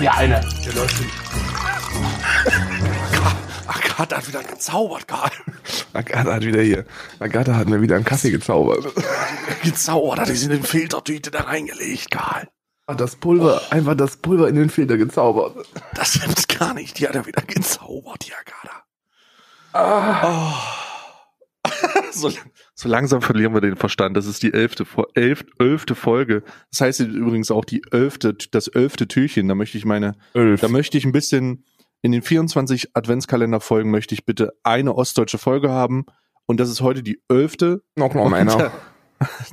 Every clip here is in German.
Dir eine. Agatha hat wieder gezaubert, Karl. Agatha hat wieder hier. Agatha hat mir wieder einen Kaffee gezaubert. Gezaubert hat die sie in den Filtertüte da reingelegt, Karl. Das Pulver, einfach das Pulver in den Filter gezaubert. Das gibt's gar nicht. Die hat er wieder gezaubert, die Agatha. Oh. so, so langsam verlieren wir den Verstand. Das ist die elfte, elf, elfte Folge. Das heißt übrigens auch die elfte, das elfte Türchen. Da möchte ich meine, Elf. da möchte ich ein bisschen in den 24 Adventskalender-Folgen möchte ich bitte eine ostdeutsche Folge haben. Und das ist heute die elfte. Noch noch einer.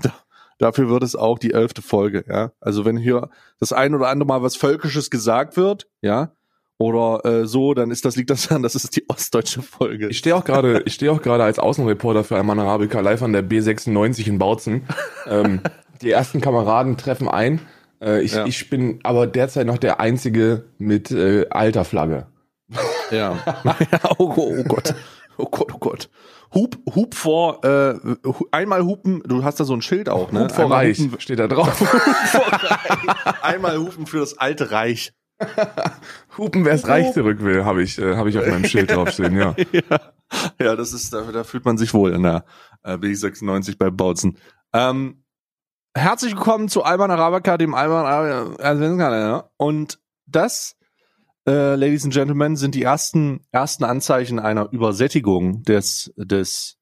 da, dafür wird es auch die elfte Folge, ja. Also wenn hier das ein oder andere Mal was Völkisches gesagt wird, ja, oder äh, so, dann ist das, liegt das daran, das ist die ostdeutsche Folge. Ich stehe auch gerade, ich stehe auch gerade als Außenreporter für Alman Arabica live an der B96 in Bautzen. Ähm, die ersten Kameraden treffen ein. Äh, ich, Ja. ich bin aber derzeit noch der einzige mit äh, alter Flagge. Ja. oh, oh, oh Gott. Oh Gott, oh Gott. Hub, Hub vor, äh, einmal hupen, du hast da so ein Schild auch, ne? Hub vor einmal Reich Hupen, steht da drauf. einmal hupen für das alte Reich. Hupen, wer es reich zurück will, habe ich, äh, habe ich auf meinem Schild draufstehen, ja. ja. ja, das ist, da, da fühlt man sich wohl in der äh, B96 bei Bautzen. Ähm, herzlich willkommen zu Alman Arabica, dem Alman Arabica Adventskalender. Und das, äh, Ladies and Gentlemen, sind die ersten, ersten Anzeichen einer Übersättigung des, des,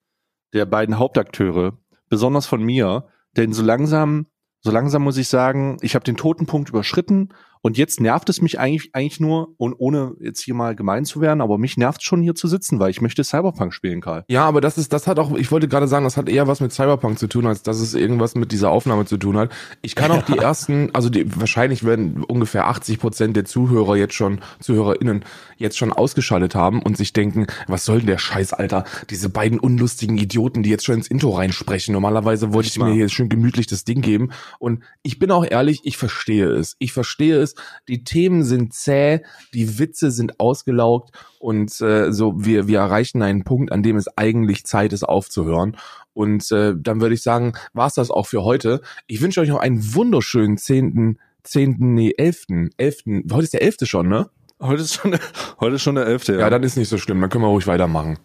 der beiden Hauptakteure, besonders von mir, denn so langsam, so langsam muss ich sagen, ich habe den Totenpunkt überschritten und jetzt nervt es mich eigentlich, eigentlich nur, und ohne jetzt hier mal gemein zu werden, aber mich nervt schon hier zu sitzen, weil ich möchte Cyberpunk spielen, Karl. Ja, aber das ist, das hat auch, ich wollte gerade sagen, das hat eher was mit Cyberpunk zu tun, als dass es irgendwas mit dieser Aufnahme zu tun hat. Ich kann auch die ersten, also die, wahrscheinlich werden ungefähr 80 Prozent der Zuhörer jetzt schon, ZuhörerInnen jetzt schon ausgeschaltet haben und sich denken, was soll denn der Scheiß, Alter? Diese beiden unlustigen Idioten, die jetzt schon ins Intro reinsprechen. Normalerweise wollte ich mir hier schön gemütlich das Ding geben. Und ich bin auch ehrlich, ich verstehe es. Ich verstehe es. Die Themen sind zäh, die Witze sind ausgelaugt und äh, so wir wir erreichen einen Punkt, an dem es eigentlich Zeit ist aufzuhören. Und äh, dann würde ich sagen, war's das auch für heute. Ich wünsche euch noch einen wunderschönen zehnten, zehnten, nee elften, elften. Heute ist der elfte schon, ne? Heute ist schon, heute ist schon der elfte. Ja, dann ist nicht so schlimm. Dann können wir ruhig weitermachen.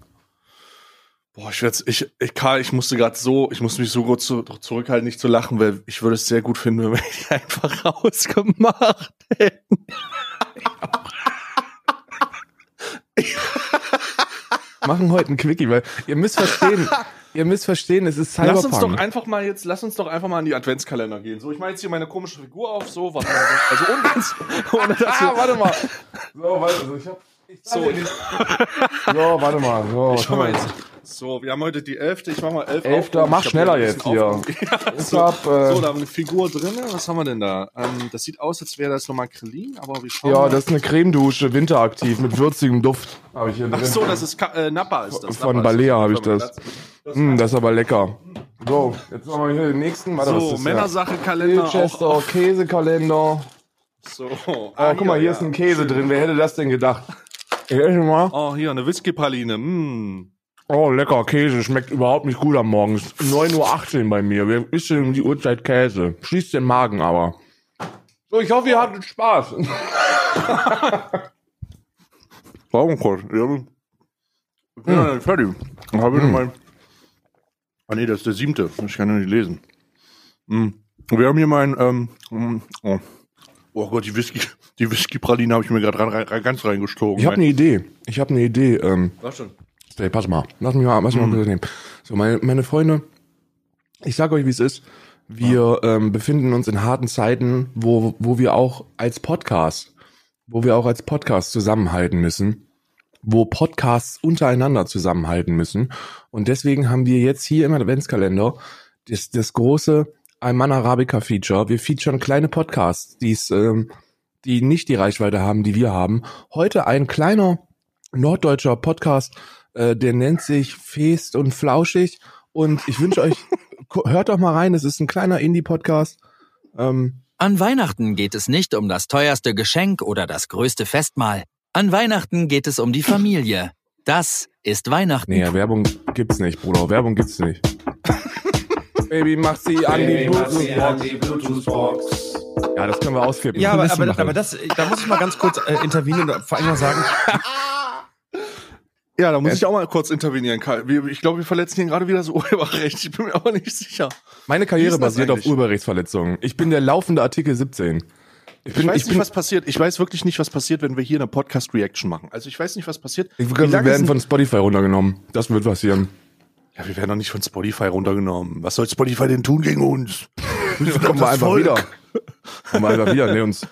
Boah, ich werd's, ich, ich, Karl, ich musste gerade so, ich musste mich so gut zu, zurückhalten, nicht zu lachen, weil ich würde es sehr gut finden, wenn wir die einfach rausgemacht hätten. Machen heute einen Quickie, weil ihr müsst verstehen, ihr müsst verstehen, es ist Cyberpunk. Lass uns doch einfach mal jetzt, lass uns doch einfach mal in die Adventskalender gehen. So, ich mache jetzt hier meine komische Figur auf, so, warte mal, also ohne, ganz, ohne dass Ah, warte mal. So, warte, also ich hab, ich So. so, warte mal. So, ich mach mal jetzt, so, wir haben heute die elfte, ich mach mal elf Elfter, auf. mach hab schneller jetzt hier. Ja, Ich so, hab, äh, so, da haben wir eine Figur drin. Was haben wir denn da? Ähm, das sieht aus, als wäre das nochmal Krillin, aber wir schauen Ja, mal. das ist eine Cremedusche, winteraktiv, mit würzigem Duft. Habe ich hier drin. Ach so, das ist Ka äh, Nappa ist das. Von Nappa ist Balea das. habe ich das. Mm, das ist aber lecker. So, jetzt machen wir hier den nächsten. Warte, So, Männersache-Kalender. auch- Chester, Käsekalender. So. Oh, Ah, guck mal, hier ist ein Käse drin. Wer hätte das denn gedacht? Ich esse mal. Oh, hier, eine Whisky-Praline. Mm. Oh, lecker Käse. Schmeckt überhaupt nicht gut am Morgen. Ist 9.18 Uhr bei mir. Wir essen um die Uhrzeit Käse. Schließt den Magen aber. So, ich hoffe, ihr hattet Spaß. Warum kurz? Ich bin ja nicht fertig. Dann habe ich noch mal. Ah, nee, das ist der siebte. Ich kann ja nicht lesen. Mm. Wir haben hier mein, ähm, mm, oh. oh Gott, die Whisky, die Whisky-Praline habe ich mir gerade rein, rein, ganz reingestogen. Ich habe eine Idee. Ich habe eine Idee. Ähm, Was schon? Hey, pass mal, lass mich mal, lass mich mal kurz nehmen. So, meine, meine Freunde, ich sag euch, wie es ist. Wir ähm, befinden uns in harten Zeiten, wo, wo wir auch als Podcast, wo wir auch als Podcast zusammenhalten müssen, wo Podcasts untereinander zusammenhalten müssen. Und deswegen haben wir jetzt hier im Adventskalender das, das große Alman Arabica Feature. Wir featuren kleine Podcasts, die's, ähm, die nicht die Reichweite haben, die wir haben. Heute ein kleiner norddeutscher Podcast, äh, der nennt sich Fest und Flauschig. Und ich wünsche euch, hört doch mal rein, es ist ein kleiner Indie-Podcast. Ähm, An Weihnachten geht es nicht um das teuerste Geschenk oder das größte Festmahl. An Weihnachten geht es um die Familie. Das ist Weihnachten. Nee, Werbung gibt's nicht, Bruder. Werbung gibt's nicht. Baby, mach sie an die Bluetooth-Box. Ja, das können wir ausflippen. Ja, aber, aber, aber das, da muss ich mal ganz kurz äh, intervenieren und vor allem mal sagen, Ja, da muss ich auch mal kurz intervenieren, Karl. Ich glaube, wir verletzen hier gerade wieder so Urheberrecht. Ich bin mir aber nicht sicher. Meine Karriere basiert auf eigentlich? Urheberrechtsverletzungen. Ich bin der laufende Artikel 17. Ich Ich, bin, weiß ich nicht, bin, was passiert. Ich weiß wirklich nicht, was passiert, wenn wir hier eine Podcast-Reaction machen. Also ich weiß nicht, was passiert. ich, wir werden von Spotify runtergenommen. Das wird passieren. ja, wir werden doch nicht von Spotify runtergenommen. Was soll Spotify denn tun gegen uns? Kommen wir einfach Volk. wieder. Kommen wir einfach wieder. Nee, uns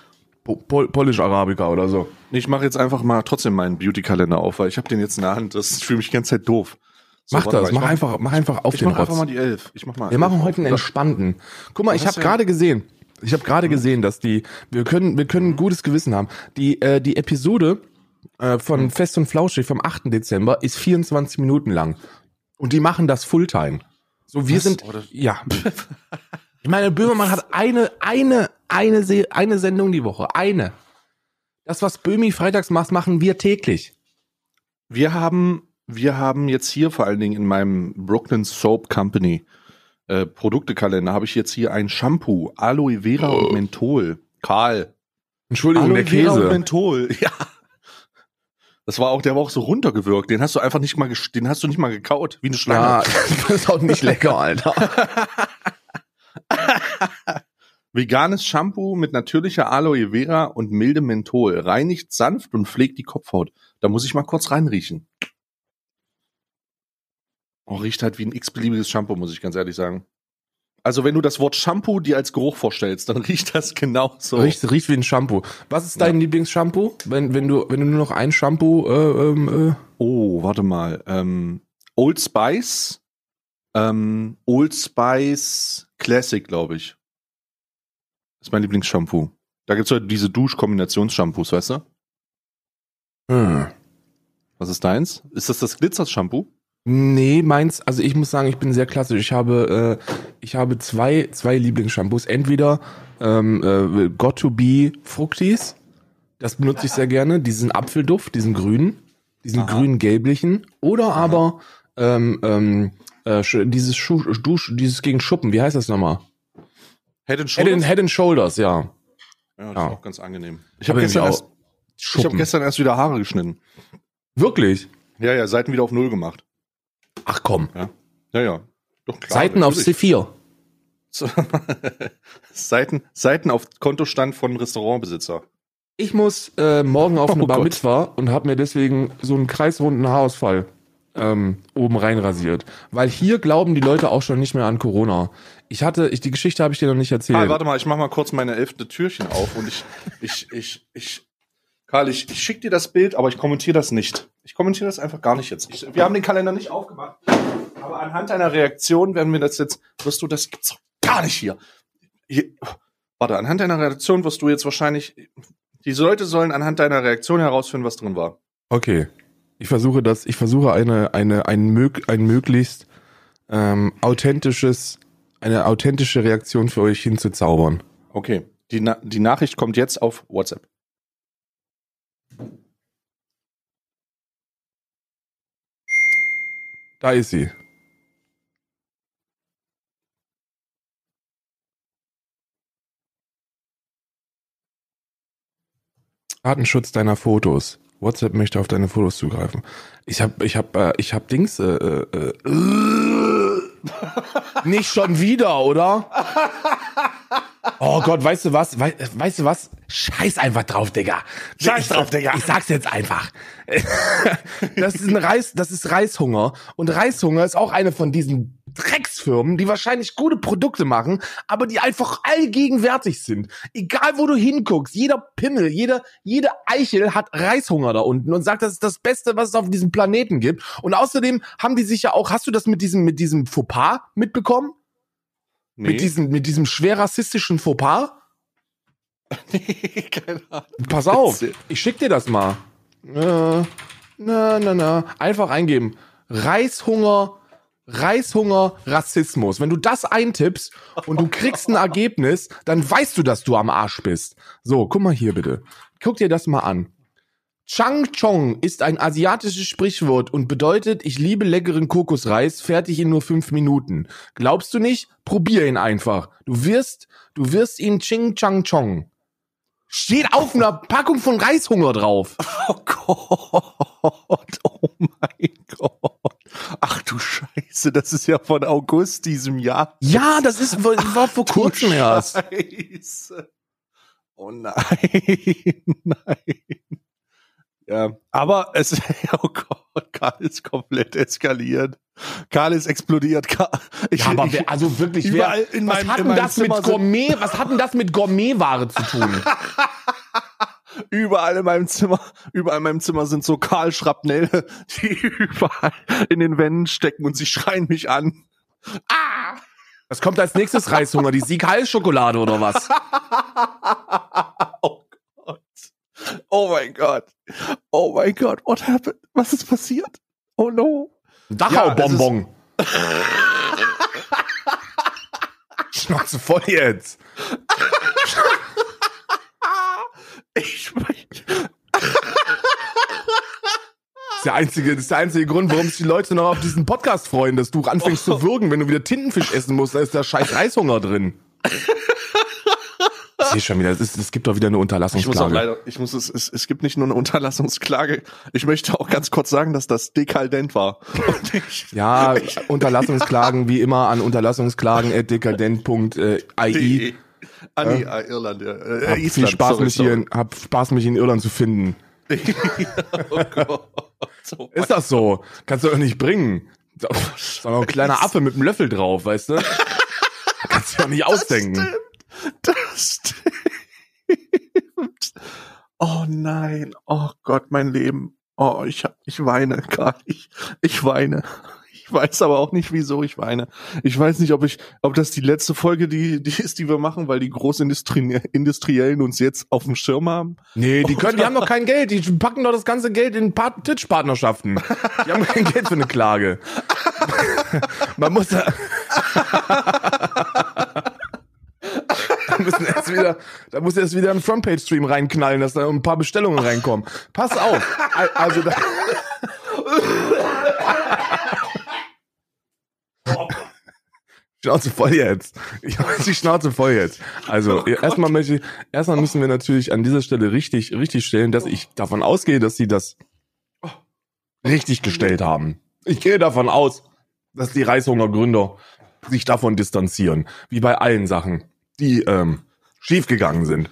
Pol Polish Arabica oder so. Ich mache jetzt einfach mal trotzdem meinen Beauty-Kalender auf, weil ich habe den jetzt in der Hand. Das ist für mich die ganze Zeit doof. So, mach das, mal, mach mach- einfach, mach einfach auf Ich den mache einfach Rotz. mal die elf. Ich mach mal. Wir machen heute einen entspannten. Guck mal, ich habe gerade gesehen, ich habe gerade gesehen, dass die, wir können, wir können ein gutes Gewissen haben. Die, äh, die Episode äh, von Fest und Flauschig vom 8. Dezember ist 24 Minuten lang. Und die machen das Fulltime. So, wir Was? sind, Oh, das- ja. Ich meine, Böhmermann hat eine, eine, eine, Se eine Sendung die Woche. Eine. Das, was Böhmi freitags macht, machen wir täglich. Wir haben, wir haben jetzt hier vor allen Dingen in meinem Brooklyn Soap Company äh, Produktekalender habe ich jetzt hier ein Shampoo, Aloe Vera und Menthol. Karl. Entschuldigung, Aloe der Vera und Käse. Menthol. Ja. Das war auch, der war auch so runtergewirkt. Den hast du einfach nicht mal, den hast du nicht mal gekaut, wie eine Schlange. Ja, das ist auch nicht lecker, Alter. Veganes Shampoo mit natürlicher Aloe Vera und mildem Menthol. Reinigt sanft und pflegt die Kopfhaut. Da muss ich mal kurz reinriechen. Oh, riecht halt wie ein x-beliebiges Shampoo, muss ich ganz ehrlich sagen. Also wenn du das Wort Shampoo dir als Geruch vorstellst, dann riecht das genau so. Riecht, riecht wie ein Shampoo. Was ist dein Lieblingsshampoo? Wenn, wenn du, wenn du nur noch ein Shampoo, äh, ähm, äh, Oh, warte mal. Ähm, Old Spice. Ähm, Old Spice Classic, glaube ich. Das ist mein Lieblingsshampoo. Da gibt's halt diese Dusch-Kombinations-Shampoos, weißt du? hm. Was ist deins? Ist das das Glitzer-Shampoo? Nee, meins, also ich muss sagen, ich bin sehr klassisch. Ich habe, äh, ich habe zwei, zwei Lieblingsshampoos. Entweder ähm, äh, Got to Be Fructis, das benutze ich sehr gerne, diesen Apfelduft, diesen grünen, diesen Aha. grün-gelblichen. Oder aber ähm, ähm, äh, dieses Schuh, Dusch, dieses gegen Schuppen, wie heißt das nochmal? Head and Head and, Head and Shoulders, ja. Ja, das Ja. ist auch ganz angenehm. Ich Hab habe gestern, irgendwie erst- ich hab gestern erst wieder Haare geschnitten. Wirklich? Ja, ja, Seiten wieder auf Null gemacht. Ach komm. Ja, ja. Doch klar. Seiten auf natürlich. C4. Seiten, Seiten auf Kontostand von Restaurantbesitzer. Ich muss äh, morgen auf eine Oh Bar Gott. Mitzwa und habe mir deswegen so einen kreisrunden Haarausfall ähm, oben rein rasiert. Weil hier glauben die Leute auch schon nicht mehr an Corona. Ich hatte, ich, die Geschichte habe ich dir noch nicht erzählt. Karl, warte mal, ich mach mal kurz meine elfte Türchen auf und ich, ich, ich, ich, Karl, ich, ich schick dir das Bild, aber ich kommentiere das nicht. Ich kommentiere das einfach gar nicht jetzt. Ich, wir haben den Kalender nicht aufgemacht, aber anhand deiner Reaktion werden wir das jetzt, wirst du, das gibt's doch gar nicht hier. hier warte, anhand deiner Reaktion wirst du jetzt wahrscheinlich, diese Leute sollen anhand deiner Reaktion herausfinden, was drin war. Okay. Ich versuche das, ich versuche eine, eine, ein, mög, ein möglichst ähm, authentisches, eine authentische Reaktion für euch hinzuzaubern. Okay, die, Na die Nachricht kommt jetzt auf WhatsApp. Da ist sie. Datenschutz deiner Fotos. WhatsApp möchte auf deine Fotos zugreifen. Ich hab, ich hab, äh, ich hab Dings. Äh, äh, äh, nicht schon wieder, oder? Oh Gott, weißt du was? Wei weißt du was? Scheiß einfach drauf, Digga. Scheiß Ich- drauf, Digga. Ich sag's jetzt einfach. das ist ein Reis, das ist Reishunger. Und Reishunger ist auch eine von diesen Drecksfirmen, die wahrscheinlich gute Produkte machen, aber die einfach allgegenwärtig sind. Egal wo du hinguckst, jeder Pimmel, jede, jede Eichel hat Reishunger da unten und sagt, das ist das Beste, was es auf diesem Planeten gibt. Und außerdem haben die sich ja auch, hast du das mit diesem, mit diesem Fauxpas mitbekommen? Nee. Mit diesem, mit diesem schwer rassistischen Fauxpas? Keine Ahnung. Pass auf, ich schick dir das mal. Äh, na, na, na. Einfach eingeben. Reishunger, Reishunger, Rassismus. Wenn du das eintippst und du kriegst ein Ergebnis, dann weißt du, dass du am Arsch bist. So, guck mal hier bitte. Guck dir das mal an. Chang Chong ist ein asiatisches Sprichwort und bedeutet, ich liebe leckeren Kokosreis, fertig in nur fünf Minuten. Glaubst du nicht? Probier ihn einfach. Du wirst, du wirst ihn Ching Chang Chong. Steht auf einer Packung von Reishunger drauf. Oh Gott, oh mein Gott. Ach du Scheiße, das ist ja von August diesem Jahr. Ja, das ist, war vor kurzem erst. Scheiße. Oh nein, nein. Ja, aber es, oh Gott, Karl ist komplett eskaliert. Karl ist explodiert. Karl, ich, Ja, aber wer, also wirklich, wer, in was meinem- hat denn das mit Zimmer Gourmet, was hat denn das mit Gourmetware zu tun? überall in meinem Zimmer, überall in meinem Zimmer sind so Karl Schrapnelle, die überall in den Wänden stecken und sie schreien mich an. Ah! Was kommt als nächstes Reishunger? Die Sieg-Heil-Schokolade oder was? Oh Gott. Oh mein Gott. Oh mein Gott. What happened? Was ist passiert? Oh no. Dachau-Bonbon. Schnauze voll jetzt. Ich möchte. Das ist der einzige, das ist der einzige Grund, warum sich die Leute noch auf diesen Podcast freuen, dass du anfängst zu würgen, wenn du wieder Tintenfisch essen musst, da ist da scheiß Reishunger drin. Ich sehe schon wieder, es, ist, es gibt doch wieder eine Ich muss auch Unterlassungsklage. leider, ich muss es, es, es gibt nicht nur eine Unterlassungsklage. Ich möchte auch ganz kurz sagen, dass das dekadent war. Ich, Ja, Unterlassungsklagen wie immer an unterlassungsklagen.dekadent.ai. ah, nee, ah, Irland, ja. Äh, Hab viel Spaß, sorry, mich hier, in- hab Spaß, mich in Irland zu finden. sorry. oh Gott. So, Ist das so? Kannst du doch nicht bringen. So noch ein kleiner Affe mit einem Löffel drauf, weißt du? Kannst du doch nicht ausdenken. Das stimmt. Oh nein. Oh Gott, mein Leben. Oh, ich hab, ich weine gerade. Ich, ich weine. Ich weiß aber auch nicht, wieso ich weine. Ich weiß nicht, ob ich, ob das die letzte Folge, die, die ist, die wir machen, weil die Großindustriellen Industriellen uns jetzt auf dem Schirm haben. Nee, die können, die haben doch kein Geld. Die packen doch das ganze Geld in Part Titch-Partnerschaften. Die haben kein Geld für eine Klage. Man muss da. da müssen erst wieder, da muss erst wieder ein Frontpage-Stream reinknallen, dass da ein paar Bestellungen reinkommen. Pass auf. Al- Also da, Schnauze voll jetzt. Ich habe die Schnauze voll jetzt. Also erstmal möchte ich, erstmal müssen wir natürlich an dieser Stelle richtig, richtig stellen, dass ich davon ausgehe, dass sie das richtig gestellt haben. Ich gehe davon aus, dass die Reishungergründer sich davon distanzieren, wie bei allen Sachen, die ähm, schiefgegangen sind.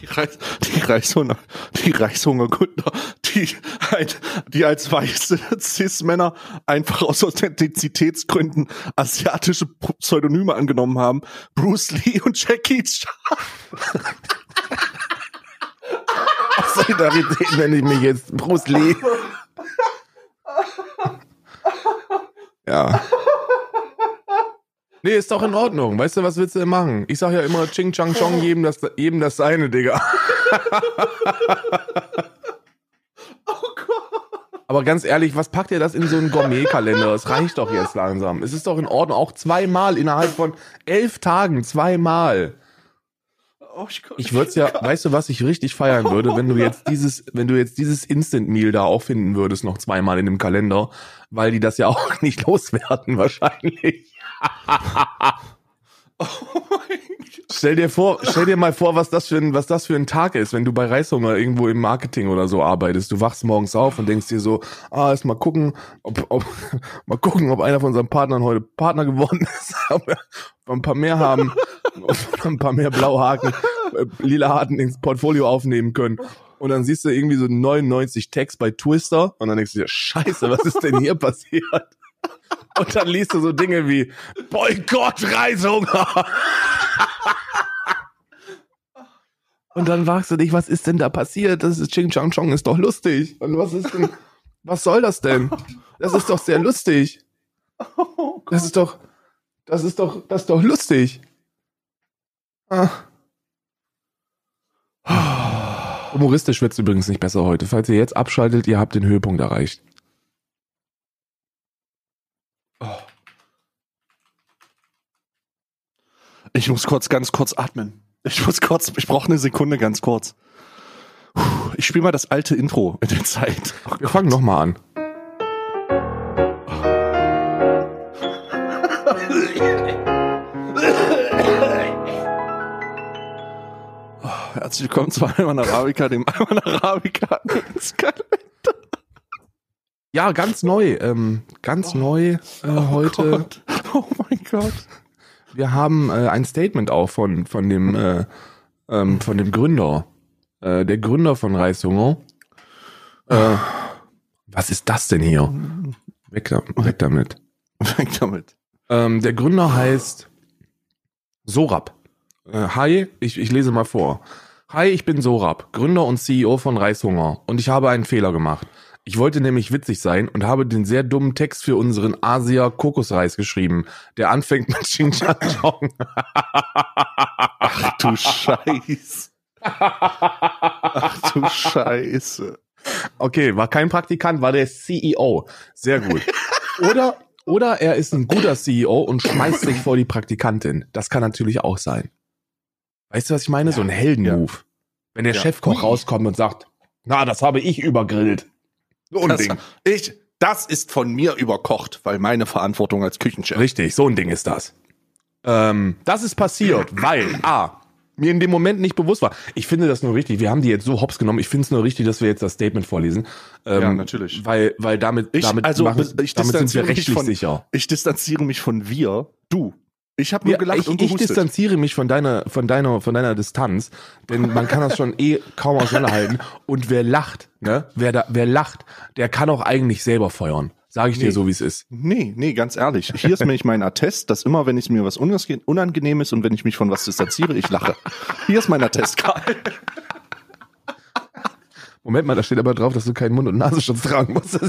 Die, Reis, die Reishunger, die Reishungergründer, die, die als weiße Cis-Männer einfach aus Authentizitätsgründen asiatische Pseudonyme angenommen haben. Bruce Lee und Jackie Chan. Solidarität nenne ich mich jetzt Bruce Lee. Ja. Nee, ist doch in Ordnung. Weißt du, was willst du denn machen? Ich sag ja immer Ching Chang Chong, jedem das, jedem das seine, Digga. Aber ganz ehrlich, was packt ihr das in so einen Gourmet-Kalender? Das reicht doch jetzt langsam. Es ist doch in Ordnung, auch zweimal innerhalb von elf Tagen, zweimal. Oh, ich, Ich würde es ja, weißt du, was ich richtig feiern würde, wenn du jetzt dieses, wenn du jetzt dieses Instant Meal da auch finden würdest, noch zweimal in dem Kalender, weil die das ja auch nicht loswerden wahrscheinlich. oh mein Gott. Stell dir vor, stell dir mal vor, was das für ein, was das für ein Tag ist, wenn du bei Reishunger irgendwo im Marketing oder so arbeitest. Du wachst morgens auf und denkst dir so, ah, erst mal gucken, ob, ob, mal gucken, ob einer von unseren Partnern heute Partner geworden ist, ob wir ein paar mehr haben, ob wir ein paar mehr blaue Haken, äh, lila Haken ins Portfolio aufnehmen können. Und dann siehst du irgendwie so 99 Text bei Twister und dann denkst du dir, scheiße, was ist denn hier passiert? Und dann liest du so Dinge wie Boykott Reishunger. Und dann fragst du dich, was ist denn da passiert? Das ist Ching Chang Chong, ist doch lustig. Und was ist denn, was soll das denn? Das ist doch sehr lustig. Das ist doch, das ist doch, das ist doch lustig. Ah. Humoristisch wird's übrigens nicht besser heute. Falls ihr jetzt abschaltet, ihr habt den Höhepunkt erreicht. Ich muss kurz, ganz kurz atmen. Ich muss kurz, ich brauche eine Sekunde ganz kurz. Puh, Ich spiele mal das alte Intro in der Zeit. Oh Wir fangen nochmal an. Herzlich willkommen zu Alman Arabica, dem Alman Arabica. Ja, ganz neu, ähm, ganz neu äh, heute. Gott. Oh mein Gott. Wir haben äh, ein Statement auch von von dem äh, ähm, von dem Gründer, äh, der Gründer von Reishunger. Äh, was ist das denn hier? Weg, da, weg damit. Weg damit. Ähm, der Gründer heißt Sorab. Äh, hi, ich, ich lese mal vor. Hi, ich bin Sorab, Gründer und CEO von Reishunger und ich habe einen Fehler gemacht. Ich wollte nämlich witzig sein und habe den sehr dummen Text für unseren Asia Kokosreis geschrieben, der anfängt mit Chong. Ach du Scheiße. Ach du Scheiße. Okay, war kein Praktikant, war der CEO. Sehr gut. Oder, oder er ist ein guter CEO und schmeißt sich vor die Praktikantin. Das kann natürlich auch sein. Weißt du, was ich meine? So ein Heldenmove. Wenn der Ja. Chefkoch rauskommt und sagt, na, das habe ich übergrillt. Ein Das, ich, das ist von mir überkocht, weil meine Verantwortung als Küchenchef. Richtig, so ein Ding ist das. Ähm, das ist passiert, weil A, mir in dem Moment nicht bewusst war. Ich finde das nur richtig. Wir haben die jetzt so hops genommen. Ich finde es nur richtig, dass wir jetzt das Statement vorlesen. Ähm, Ja, natürlich. Weil, weil damit, Ich- damit, also, machen, ich damit sind wir rechtlich von- sicher. Ich distanziere mich von wir. Du. Ich habe nur Ja, gelacht ich, und ich gehustet. distanziere mich von deiner, von deiner, von deiner Distanz, denn man kann das schon eh kaum auseinanderhalten. Und wer lacht, ne, wer da, wer lacht, der kann auch eigentlich selber feuern. Sage ich Nee. dir so, wie es ist. Nee, nee, ganz ehrlich. Hier ist nämlich mein Attest, dass immer, wenn ich mir was unange- unangenehm ist und wenn ich mich von was distanziere, ich lache. Hier ist mein Attest, Karl. Moment mal, da steht aber drauf, dass du keinen Mund- und Nasenschutz tragen musst.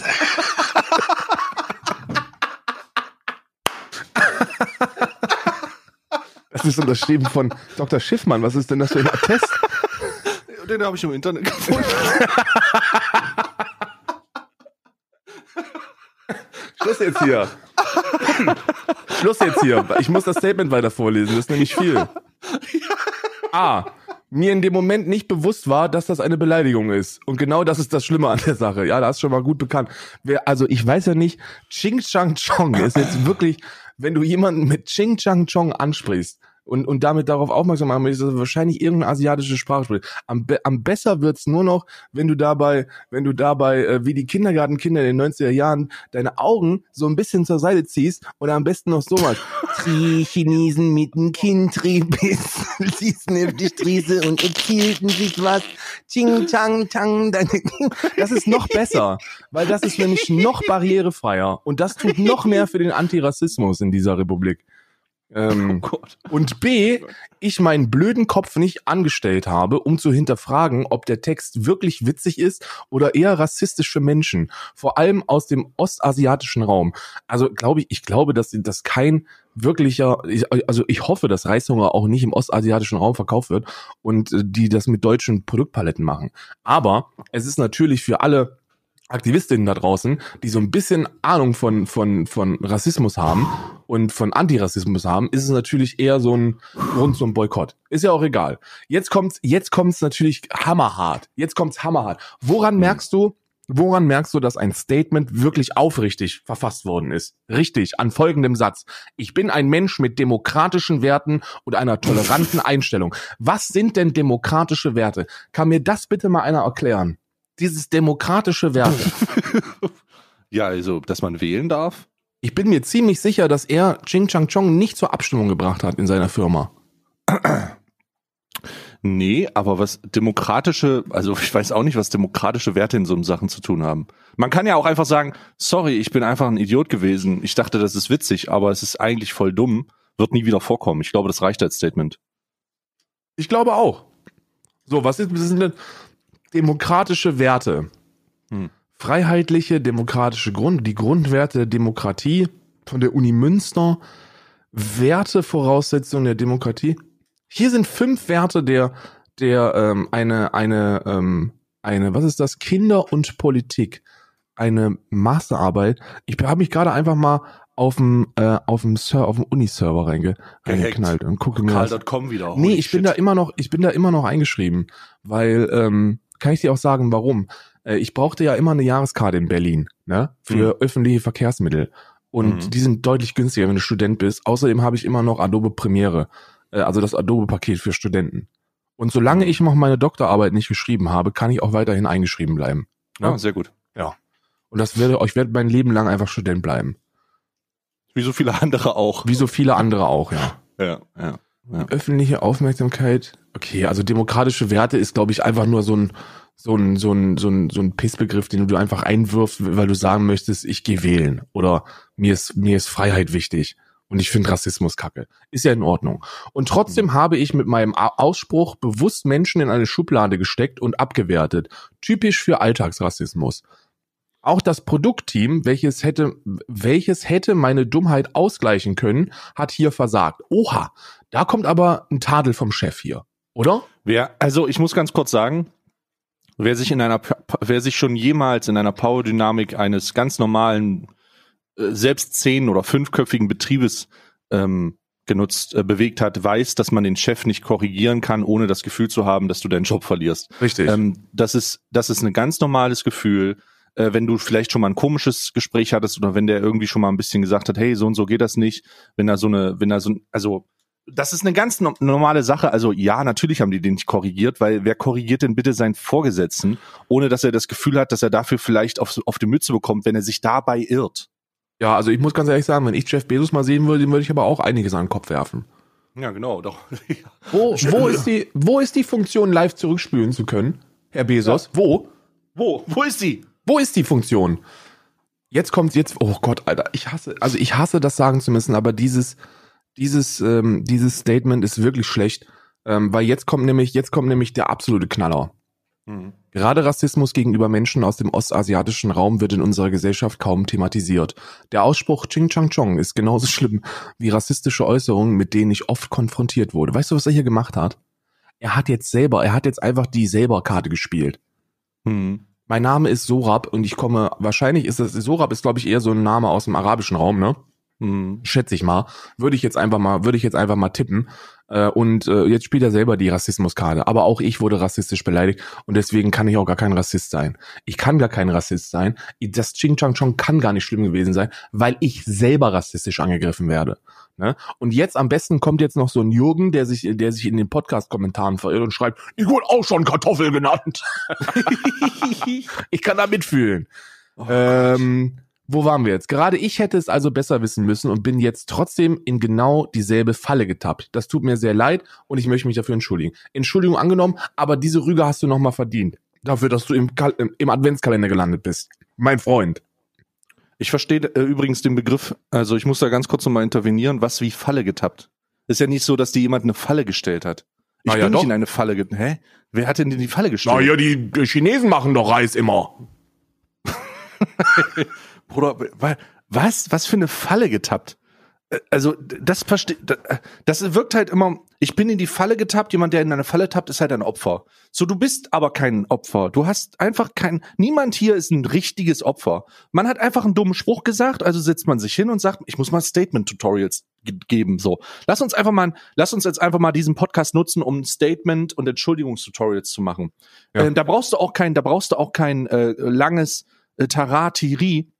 Das ist unterschrieben von Dr. Schiffmann. Was ist denn das für ein Attest? Den habe ich im Internet gefunden. Schluss jetzt hier. Schluss jetzt hier. Ich muss das Statement weiter vorlesen. Das ist nämlich viel. A. Mir in dem Moment nicht bewusst war, dass das eine Beleidigung ist. Und genau das ist das Schlimme an der Sache. Ja, das ist schon mal gut bekannt. Wer, also ich weiß ja nicht, Ching Chang Chong ist jetzt wirklich, wenn du jemanden mit Ching Chang Chong ansprichst und, und damit darauf aufmerksam machen möchtest, dass er wahrscheinlich irgendeine asiatische Sprache spricht. Am, be am besser wird's nur noch, wenn du dabei, wenn du dabei, äh, wie die Kindergartenkinder in den 90er Jahren, deine Augen so ein bisschen zur Seite ziehst oder am besten noch so was. Die Chinesen mit dem Kindtriebis ließen auf die Straße und erzählten sich was. Ching, chang, deine Das ist noch besser, weil das ist nämlich noch barrierefreier und das tut noch mehr für den Antirassismus in dieser Republik. Ähm, Oh Gott. und B, ich meinen blöden Kopf nicht angestellt habe, um zu hinterfragen, ob der Text wirklich witzig ist oder eher rassistisch für Menschen, vor allem aus dem ostasiatischen Raum. Also glaube ich, ich glaube, dass das kein wirklicher, ich, also ich hoffe, dass Reishunger auch nicht im ostasiatischen Raum verkauft wird und äh, die das mit deutschen Produktpaletten machen. Aber es ist natürlich für alle Aktivistinnen da draußen, die so ein bisschen Ahnung von, von, von Rassismus haben und von Antirassismus haben, ist es natürlich eher so ein Grund zum Boykott. Ist ja auch egal. Jetzt kommt's, jetzt kommt's natürlich hammerhart. Jetzt kommt's hammerhart. Woran merkst du, woran merkst du, dass ein Statement wirklich aufrichtig verfasst worden ist? Richtig, an folgendem Satz. Ich bin ein Mensch mit demokratischen Werten und einer toleranten Einstellung. Was sind denn demokratische Werte? Kann mir das bitte mal einer erklären? Dieses demokratische Werte. Ja, also, dass man wählen darf. Ich bin mir ziemlich sicher, dass er Ching Chang Chong nicht zur Abstimmung gebracht hat in seiner Firma. Nee, aber was demokratische, also ich weiß auch nicht, was demokratische Werte in so einem Sachen zu tun haben. Man kann ja auch einfach sagen, sorry, ich bin einfach ein Idiot gewesen. Ich dachte, das ist witzig, aber es ist eigentlich voll dumm. Wird nie wieder vorkommen. Ich glaube, das reicht als Statement. Ich glaube auch. So, was, ist, was sind denn demokratische Werte? Hm. Freiheitliche, demokratische Grund, die Grundwerte der Demokratie von der Uni Münster, Wertevoraussetzungen der Demokratie. Hier sind fünf Werte der, der ähm, eine, eine, ähm, eine, was ist das? Kinder und Politik. Eine Masterarbeit. Ich habe mich gerade einfach mal auf dem, äh, auf dem, Ser auf dem Uni-Server reinge, reingeknallt und gucke mir Karl.com wieder. Nee, ich bin shit. da immer noch, ich bin da immer noch eingeschrieben, weil ähm, kann ich dir auch sagen, warum. Äh, ich brauchte ja immer eine Jahreskarte in Berlin, ne, für öffentliche Verkehrsmittel. Und Mhm. die sind deutlich günstiger, wenn du Student bist. Außerdem habe ich immer noch Adobe Premiere, äh, also das Adobe-Paket für Studenten. Und solange ich noch meine Doktorarbeit nicht geschrieben habe, kann ich auch weiterhin eingeschrieben bleiben. Ja, Ja. sehr gut. Und das werde, ich werde mein Leben lang einfach Student bleiben. Wie so viele andere auch. Wie so viele andere auch, ja. Ja, ja. Öffentliche Aufmerksamkeit. Okay, also demokratische Werte ist, glaube ich, einfach nur so ein, so ein, so ein, so ein, so ein Pissbegriff, den du einfach einwirfst, weil du sagen möchtest, ich gehe wählen. Oder mir ist, mir ist Freiheit wichtig. Und ich finde Rassismus kacke. Ist ja in Ordnung. Und trotzdem habe ich mit meinem Ausspruch bewusst Menschen in eine Schublade gesteckt und abgewertet. Typisch für Alltagsrassismus. Auch das Produktteam, welches hätte, welches hätte meine Dummheit ausgleichen können, hat hier versagt. Oha, da kommt aber ein Tadel vom Chef hier, oder? Wer, also ich muss ganz kurz sagen, wer sich in einer, wer sich schon jemals in einer Power-Dynamik eines ganz normalen, äh, selbst zehn- oder fünfköpfigen Betriebes ähm, genutzt, äh, bewegt hat, weiß, dass man den Chef nicht korrigieren kann, ohne das Gefühl zu haben, dass du deinen Job verlierst. Richtig. Ähm, das ist, das ist ein ganz normales Gefühl, äh, wenn du vielleicht schon mal ein komisches Gespräch hattest oder wenn der irgendwie schon mal ein bisschen gesagt hat, hey, so und so geht das nicht, wenn er so eine, wenn er so, ein- also, das ist eine ganz no normale Sache. Also ja, natürlich haben die den nicht korrigiert, weil wer korrigiert denn bitte seinen Vorgesetzten, ohne dass er das Gefühl hat, dass er dafür vielleicht auf, auf die Mütze bekommt, wenn er sich dabei irrt. ja, also ich muss ganz ehrlich sagen, wenn ich Jeff Bezos mal sehen würde, würde ich aber auch einiges an den Kopf werfen. Ja, genau, doch. Wo, wo, ist die, wo ist die Funktion, live zurückspülen zu können, Herr Bezos? Wo? Wo? Wo ist sie? Wo ist die Funktion? Jetzt kommt jetzt, oh Gott, Alter, ich hasse, also ich hasse das sagen zu müssen, aber dieses, dieses, ähm, dieses Statement ist wirklich schlecht, ähm, weil jetzt kommt nämlich, jetzt kommt nämlich der absolute Knaller. Mhm. Gerade Rassismus gegenüber Menschen aus dem ostasiatischen Raum wird in unserer Gesellschaft kaum thematisiert. Der Ausspruch Ching Chang Chong ist genauso schlimm wie rassistische Äußerungen, mit denen ich oft konfrontiert wurde. Weißt du, was er hier gemacht hat? Er hat jetzt selber, er hat jetzt einfach die selber Karte gespielt. Mhm. Mein Name ist Sorab und ich komme, wahrscheinlich ist es, Sorab ist glaube ich eher so ein Name aus dem arabischen Raum, ne? Mhm. Schätze ich mal. Würde ich jetzt einfach mal, würde ich jetzt einfach mal tippen. Äh, und äh, jetzt spielt er selber die Rassismuskarte. Aber auch ich wurde rassistisch beleidigt und deswegen kann ich auch gar kein Rassist sein. Ich kann gar kein Rassist sein. Das Ching Chang Chong kann gar nicht schlimm gewesen sein, weil ich selber rassistisch angegriffen werde. Ne? Und jetzt am besten kommt jetzt noch so ein Jürgen, der sich, der sich in den Podcast-Kommentaren verirrt und schreibt, ich wurde auch schon Kartoffel genannt. ich kann da mitfühlen. Oh ähm, wo waren wir jetzt? Gerade ich hätte es also besser wissen müssen und bin jetzt trotzdem in genau dieselbe Falle getappt. Das tut mir sehr leid und ich möchte mich dafür entschuldigen. Entschuldigung angenommen, aber diese Rüge hast du nochmal verdient. Dafür, dass du im, Kal im- Adventskalender gelandet bist. Mein Freund. Ich verstehe äh, übrigens den Begriff, also ich muss da ganz kurz nochmal intervenieren, was wie Falle getappt. Ist ja nicht so, dass dir jemand eine Falle gestellt hat. Ich Na ja, bin nicht doch. in eine Falle getappt. Hä? Wer hat denn die Falle gestellt? die, die Chinesen machen doch Reis immer. Bruder, wa- was? Was für eine Falle getappt? Äh, Also, das versteht, das wirkt halt immer, ich bin in die Falle getappt, jemand, der in eine Falle tappt, ist halt ein Opfer. So, du bist aber kein Opfer. Du hast einfach kein, niemand hier ist ein richtiges Opfer. Man hat einfach einen dummen Spruch gesagt, also setzt man sich hin und sagt, ich muss mal Statement-Tutorials ge geben, so. Lass uns einfach mal, lass uns jetzt einfach mal diesen Podcast nutzen, um Statement- und Entschuldigungstutorials zu machen. Ja. Ähm, da brauchst du auch kein, da brauchst du auch kein äh, langes äh, Taratiri,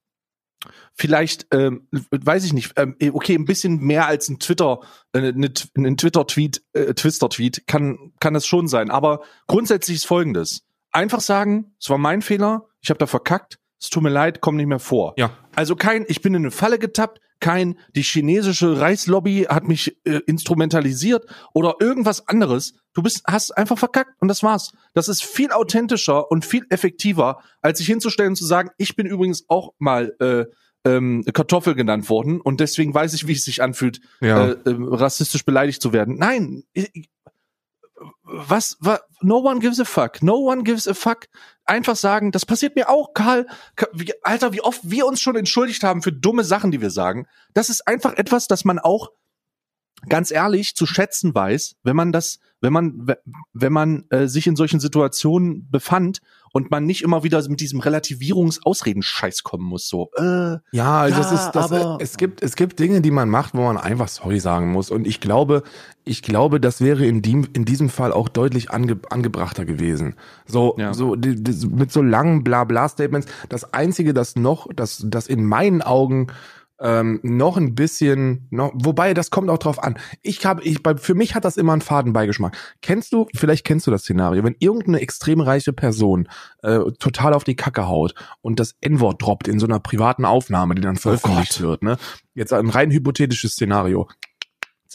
vielleicht, ähm, weiß ich nicht, ähm, okay, ein bisschen mehr als ein Twitter, äh, ne, ein Twitter-Tweet, äh, Twister-Tweet kann, kann das schon sein. Aber grundsätzlich ist folgendes. Einfach sagen, es war mein Fehler, ich habe da verkackt, es tut mir leid, komm nicht mehr vor. Ja. Also kein, ich bin in eine Falle getappt, kein, die chinesische Reichslobby hat mich äh, instrumentalisiert oder irgendwas anderes. Du bist, hast einfach verkackt und das war's. Das ist viel authentischer und viel effektiver, als sich hinzustellen und zu sagen, ich bin übrigens auch mal äh, ähm, Kartoffel genannt worden und deswegen weiß ich, wie es sich anfühlt, Ja. äh, ähm, rassistisch beleidigt zu werden. Nein, ich- was, was, no one gives a fuck, no one gives a fuck. Einfach sagen, das passiert mir auch, Karl. Ka- Wie, Alter, wie oft wir uns schon entschuldigt haben für dumme Sachen, die wir sagen. Das ist einfach etwas, das man auch ganz ehrlich zu schätzen weiß, wenn man das, wenn man, we- wenn man äh, sich in solchen Situationen befand und man nicht immer wieder mit diesem Relativierungs-Ausreden-Scheiß kommen muss. So, äh, Ja, also das Ja, ist, das, aber- es gibt, es gibt Dinge, die man macht, wo man einfach sorry sagen muss. Und ich glaube, ich glaube, das wäre in, dem, in diesem Fall auch deutlich ange, angebrachter gewesen. So, Ja. so, die, die, mit so langen Blabla-Statements. Das einzige, das noch, das, das in meinen Augen ähm, noch ein bisschen, noch, wobei das kommt auch drauf an. Ich habe, ich, bei, für mich hat das immer einen Fadenbeigeschmack. Kennst du, vielleicht kennst du das Szenario, wenn irgendeine extrem reiche Person äh, total auf die Kacke haut und das N-Wort droppt in so einer privaten Aufnahme, die dann veröffentlicht wird, ne? Jetzt ein rein hypothetisches Szenario.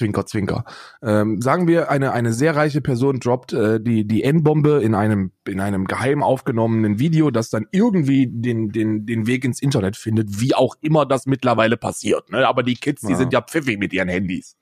Zwinker, Zwinker. Ähm, sagen wir, eine, eine sehr reiche Person droppt äh, die, die N-Bombe in einem, in einem geheim aufgenommenen Video, das dann irgendwie den, den, den Weg ins Internet findet, wie auch immer das mittlerweile passiert. Ne? Aber die Kids, die Ja. sind ja pfiffig mit ihren Handys.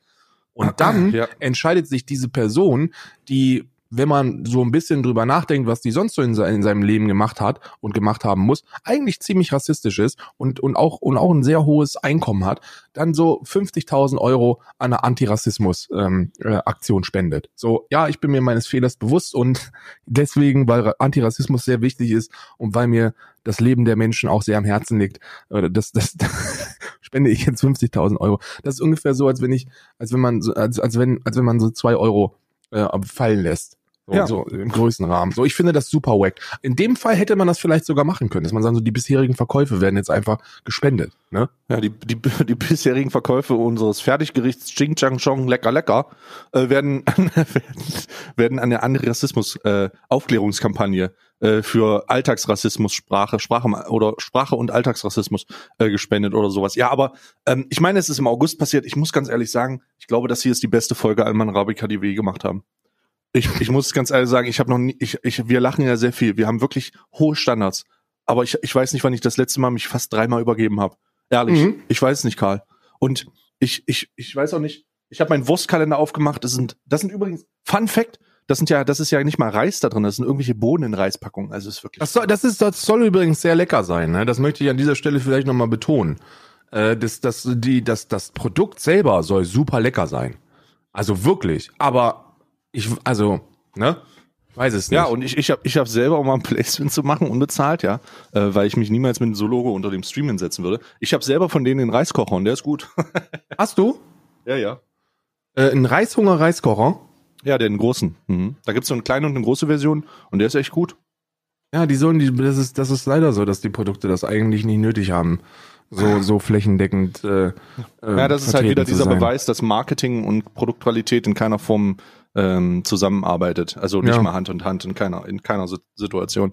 Und dann Ja. entscheidet sich diese Person, die, wenn man so ein bisschen drüber nachdenkt, was die sonst so in, in seinem Leben gemacht hat und gemacht haben muss, eigentlich ziemlich rassistisch ist und, und, auch, und auch ein sehr hohes Einkommen hat, dann so 50.000 Euro an eine Antirassismus-Aktion äh, Aktion spendet. So, ja, ich bin mir meines Fehlers bewusst und deswegen, weil Ra- Antirassismus sehr wichtig ist und weil mir das Leben der Menschen auch sehr am Herzen liegt, äh, das, das, spende ich jetzt 50.000 Euro. Das ist ungefähr so, als wenn ich, als wenn man, als, als wenn, als wenn man so zwei Euro äh, fallen lässt. So, Ja. so im größten Rahmen. So, ich finde das super wack. In dem Fall hätte man das vielleicht sogar machen können, dass man sagen, so die bisherigen Verkäufe werden jetzt einfach gespendet. Ne? Ja, die, die, die bisherigen Verkäufe unseres Fertiggerichts Ching Chang Chong Lecker Lecker äh, werden, werden an der Antirassismus äh, äh, für Alltagsrassismus, Sprache, Sprache oder Sprache und Alltagsrassismus äh, gespendet oder sowas. Ja, aber ähm, ich meine, es ist im August passiert. Ich muss ganz ehrlich sagen, ich glaube, das hier ist die beste Folge Alman Arabica, die wir je gemacht haben. Ich, ich muss ganz ehrlich sagen, ich habe noch nie, ich, ich, wir lachen ja sehr viel. Wir haben wirklich hohe Standards. Aber ich, ich weiß nicht, wann ich das letzte Mal mich fast dreimal übergeben habe. Ehrlich, Mhm. ich weiß nicht, Karl. Und ich, ich, ich weiß auch nicht. Ich habe meinen Wurstkalender aufgemacht. Das sind, das sind übrigens Fun Fact. Das sind ja, das ist ja nicht mal Reis da drin. Das sind irgendwelche Bohnen in Reispackungen. Also ist wirklich. Das soll, das ist, das soll übrigens sehr lecker sein. Ne? Das möchte ich an dieser Stelle vielleicht nochmal betonen. Äh, das, das, die, das, das Produkt selber soll super lecker sein. Also wirklich. Aber ich, also, ne? Weiß es nicht. ja, und ich, ich habe ich hab selber, um mal ein Placement zu machen, unbezahlt, ja, äh, weil ich mich niemals mit so Logo unter dem Stream hinsetzen würde. Ich habe selber von denen den Reiskocher und der ist gut. hast du ja, ja. äh, einen Reishunger-Reiskocher? Ja, den großen. Mhm. Da gibt's so eine kleine und eine große Version und der ist echt gut. Ja, die sollen die, das ist, das ist leider so, dass die Produkte das eigentlich nicht nötig haben, so, so flächendeckend. Äh, äh, Ja, das ist halt wieder dieser sein. Beweis, dass Marketing und Produktqualität in keiner Form ähm, zusammenarbeitet. Also nicht Ja. mal Hand in Hand in keiner, in keiner Si- Situation.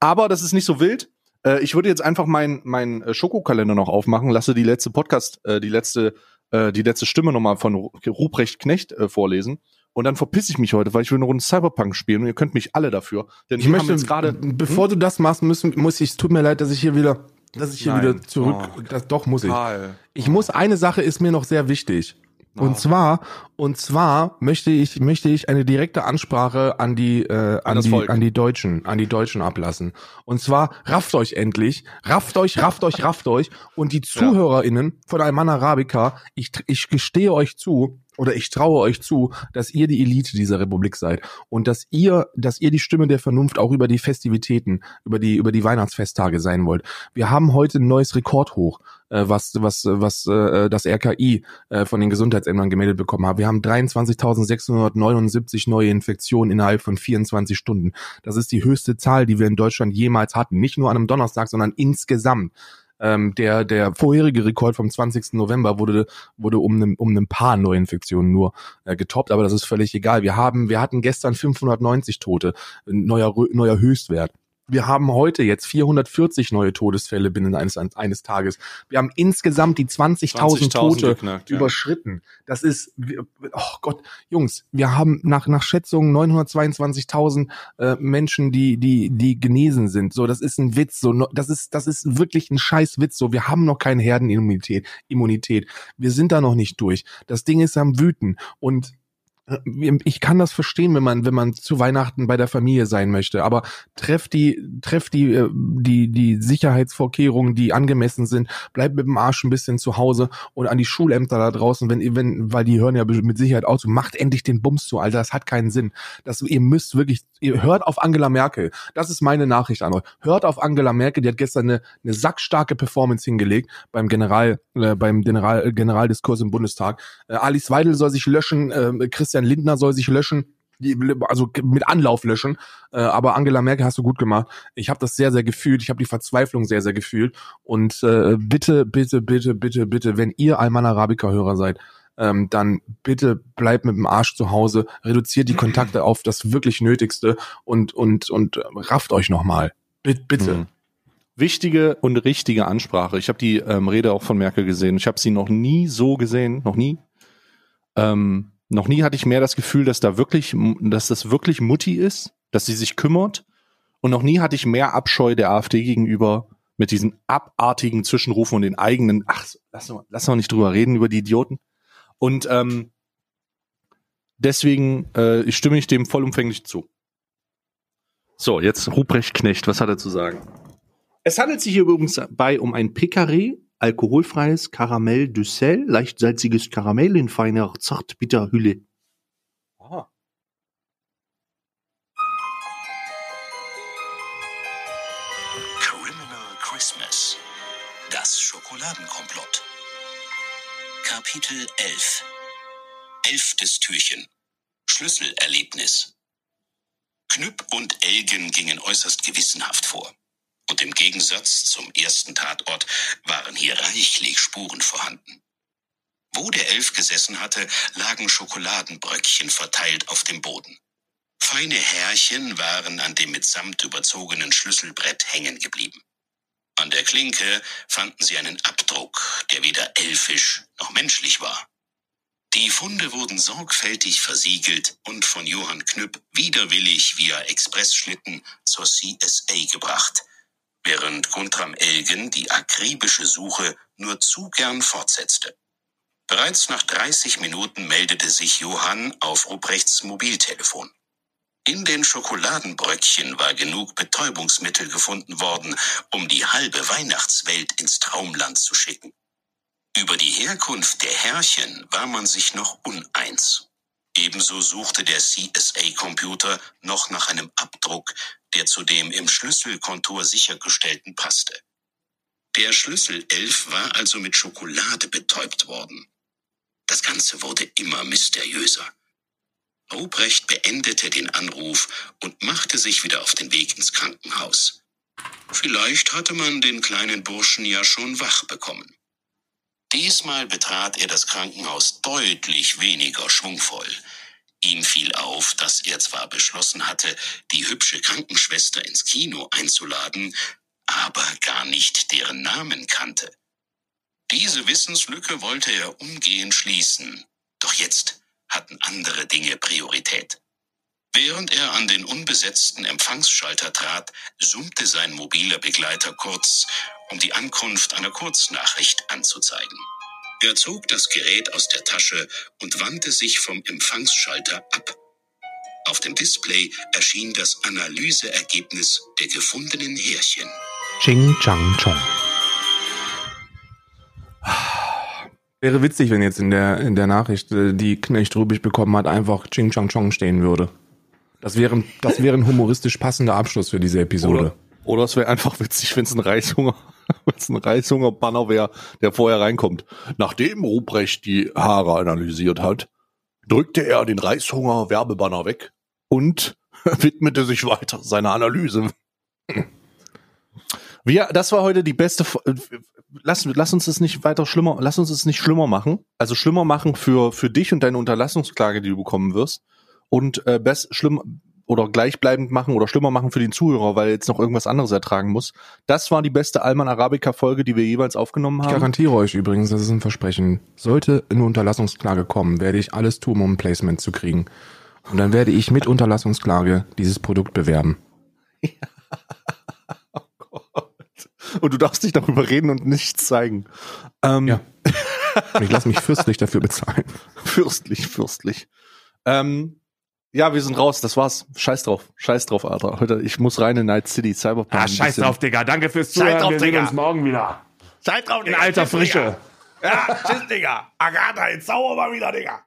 Aber das ist nicht so wild. Äh, ich würde jetzt einfach meinen mein äh, Schokokalender noch aufmachen, lasse die letzte Podcast, äh, die letzte, äh, die letzte Stimme nochmal von Ru- Ruprecht Knecht äh, vorlesen. Und dann verpiss ich mich heute, weil ich will eine Runde Cyberpunk spielen und ihr könnt mich alle dafür. Denn Ich möchte jetzt gerade. bevor du das machst, müssen, muss ich, es tut mir leid, dass ich hier wieder, dass ich hier Nein. wieder zurück, Oh. das, doch muss ich. Karl. Ich muss, eine Sache ist mir noch sehr wichtig. Und Oh. zwar, und zwar möchte ich, möchte ich eine direkte Ansprache an die, äh, an das die, Volk. an die Deutschen, an die Deutschen ablassen. Und zwar, rafft euch endlich, rafft euch, rafft euch, rafft euch. Und die ZuhörerInnen von Alman Arabica, ich, ich gestehe euch zu, oder ich traue euch zu, dass ihr die Elite dieser Republik seid und dass ihr, dass ihr die Stimme der Vernunft auch über die Festivitäten, über die, über die Weihnachtsfesttage sein wollt. Wir haben heute ein neues Rekordhoch, äh, was, was, was äh, das RKI äh, von den Gesundheitsämtern gemeldet bekommen hat. Wir haben 23.679 neue Infektionen innerhalb von 24 Stunden. Das ist die höchste Zahl, die wir in Deutschland jemals hatten. Nicht nur an einem Donnerstag, sondern insgesamt. Ähm, der, der vorherige Rekord vom 20. November wurde, wurde um, einem um ein paar Neuinfektionen nur äh, getoppt, aber das ist völlig egal. Wir haben, wir hatten gestern 590 Tote, ein neuer, neuer Höchstwert. Wir haben heute jetzt 440 neue Todesfälle binnen eines, eines Tages. Wir haben insgesamt die 20.000 20.000 Tote geknackt, ja. überschritten. Das ist, oh Gott, Jungs, wir haben nach, nach Schätzungen 922.000 äh, Menschen, die, die, die genesen sind. So, das ist ein Witz. So, das ist, das ist wirklich ein scheiß Witz. So, wir haben noch keine Herdenimmunität. Immunität. Wir sind da noch nicht durch. Das Ding ist am Wüten. Und ich kann das verstehen, wenn man, wenn man zu Weihnachten bei der Familie sein möchte, aber treff die, treff die, äh, die, die Sicherheitsvorkehrungen, die angemessen sind, bleib mit dem Arsch ein bisschen zu Hause und an die Schulämter da draußen, wenn, wenn, weil die hören ja mit Sicherheit auch zu, macht endlich den Bums zu, Alter, das hat keinen Sinn. Das, ihr müsst wirklich, ihr hört auf Angela Merkel. Das ist meine Nachricht an euch. Hört auf Angela Merkel, die hat gestern eine, eine sackstarke Performance hingelegt beim General, äh, beim General, Generaldiskurs im Bundestag. Äh, Alice Weidel soll sich löschen, äh, Christian Lindner soll sich löschen, also mit Anlauf löschen. Äh, aber Angela Merkel hast du gut gemacht. Ich habe das sehr, sehr gefühlt. Ich habe die Verzweiflung sehr, sehr gefühlt. Und äh, bitte, bitte, bitte, bitte, bitte, wenn ihr Alman Arabica-Hörer seid, ähm, dann bitte bleibt mit dem Arsch zu Hause, reduziert die Kontakte auf das wirklich Nötigste und und und rafft euch nochmal. Bitte. Mhm. Wichtige und richtige Ansprache. Ich habe die ähm, Rede auch von Merkel gesehen. Ich habe sie noch nie so gesehen, noch nie. Ähm, noch nie hatte ich mehr das Gefühl, dass da wirklich, dass das wirklich Mutti ist, dass sie sich kümmert. Und noch nie hatte ich mehr Abscheu der AfD gegenüber mit diesen abartigen Zwischenrufen und den eigenen, ach, lass mal, lass mal nicht drüber reden, über die Idioten. Und ähm, deswegen äh, stimme ich dem vollumfänglich zu. So, jetzt Ruprecht Knecht, was hat er zu sagen? Es handelt sich hier übrigens bei um ein Picaré, alkoholfreies Karamell du Sel, leicht salziges Karamell in feiner Zartbitterhülle. Aha. Criminal Christmas. Das Schokoladenkomplott. Kapitel 11. Elftes Türchen. Schlüsselerlebnis. Knüpp und Elgen gingen äußerst gewissenhaft vor. Und im Gegensatz zum ersten Tatort waren hier reichlich Spuren vorhanden. Wo der Elf gesessen hatte, lagen Schokoladenbröckchen verteilt auf dem Boden. Feine Härchen waren an dem mit Samt überzogenen Schlüsselbrett hängen geblieben. An der Klinke fanden sie einen Abdruck, der weder elfisch noch menschlich war. Die Funde wurden sorgfältig versiegelt und von Johann Knüpp widerwillig via Expressschlitten zur CSA gebracht – während Guntram Elgen die akribische Suche nur zu gern fortsetzte. Bereits nach 30 Minuten meldete sich Johann auf Ruprechts Mobiltelefon. In den Schokoladenbröckchen war genug Betäubungsmittel gefunden worden, um die halbe Weihnachtswelt ins Traumland zu schicken. Über die Herkunft der Herrchen war man sich noch uneins. Ebenso suchte der CSA-Computer noch nach einem Abdruck, der zu dem im Schlüsselkontur sichergestellten passte. Der Schlüssel 11 war also mit Schokolade betäubt worden. Das Ganze wurde immer mysteriöser. Ruprecht beendete den Anruf und machte sich wieder auf den Weg ins Krankenhaus. Vielleicht hatte man den kleinen Burschen ja schon wach bekommen. Diesmal betrat er das Krankenhaus deutlich weniger schwungvoll. Ihm fiel auf, dass er zwar beschlossen hatte, die hübsche Krankenschwester ins Kino einzuladen, aber gar nicht deren Namen kannte. Diese Wissenslücke wollte er umgehend schließen, doch jetzt hatten andere Dinge Priorität. Während er an den unbesetzten Empfangsschalter trat, summte sein mobiler Begleiter kurz, um die Ankunft einer Kurznachricht anzuzeigen. Er zog das Gerät aus der Tasche und wandte sich vom Empfangsschalter ab. Auf dem Display erschien das Analyseergebnis der gefundenen Härchen. Ching Chang Chong. Wäre witzig, wenn jetzt in der, in der Nachricht, äh, die Knecht Rubich bekommen hat, einfach Ching Chang Chong stehen würde. Das wäre, das wäre ein humoristisch passender Abschluss für diese Episode. Oder, oder es wäre einfach witzig, wenn es ein Reishunger weil es ein Reishunger-Banner wäre, der vorher reinkommt. Nachdem Ruprecht die Haare analysiert hat, drückte er den Reishunger-Werbebanner weg und widmete sich weiter seiner Analyse. Wir, das war heute die beste. Lass, lass uns es nicht weiter schlimmer, lass uns es nicht schlimmer machen. Also schlimmer machen für für dich und deine Unterlassungsklage, die du bekommen wirst. Und äh, best, schlimm, oder gleichbleibend machen oder schlimmer machen für den Zuhörer, weil er jetzt noch irgendwas anderes ertragen muss. Das war die beste Alman Arabica Folge, die wir jeweils aufgenommen haben. Ich garantiere euch übrigens, das ist ein Versprechen. Sollte eine Unterlassungsklage kommen, werde ich alles tun, um ein Placement zu kriegen. Und dann werde ich mit Unterlassungsklage dieses Produkt bewerben. Ja. oh Gott. Und du darfst nicht darüber reden und nichts zeigen. Ähm. Ja. Und ich lasse mich fürstlich dafür bezahlen. Fürstlich, fürstlich. Ähm, ja, wir sind raus. Das war's. Scheiß drauf. Scheiß drauf, Alter. Heute, ich muss rein in Night City. Cyberpunk. Ah, scheiß bisschen- drauf, Digga. Danke fürs Scheiß Zuhören. drauf, Wir sehen Digga. uns morgen wieder. Scheiß drauf, In alter Frische. Ja, tschüss, Digga. Agatha, jetzt sauer mal wieder, Digga.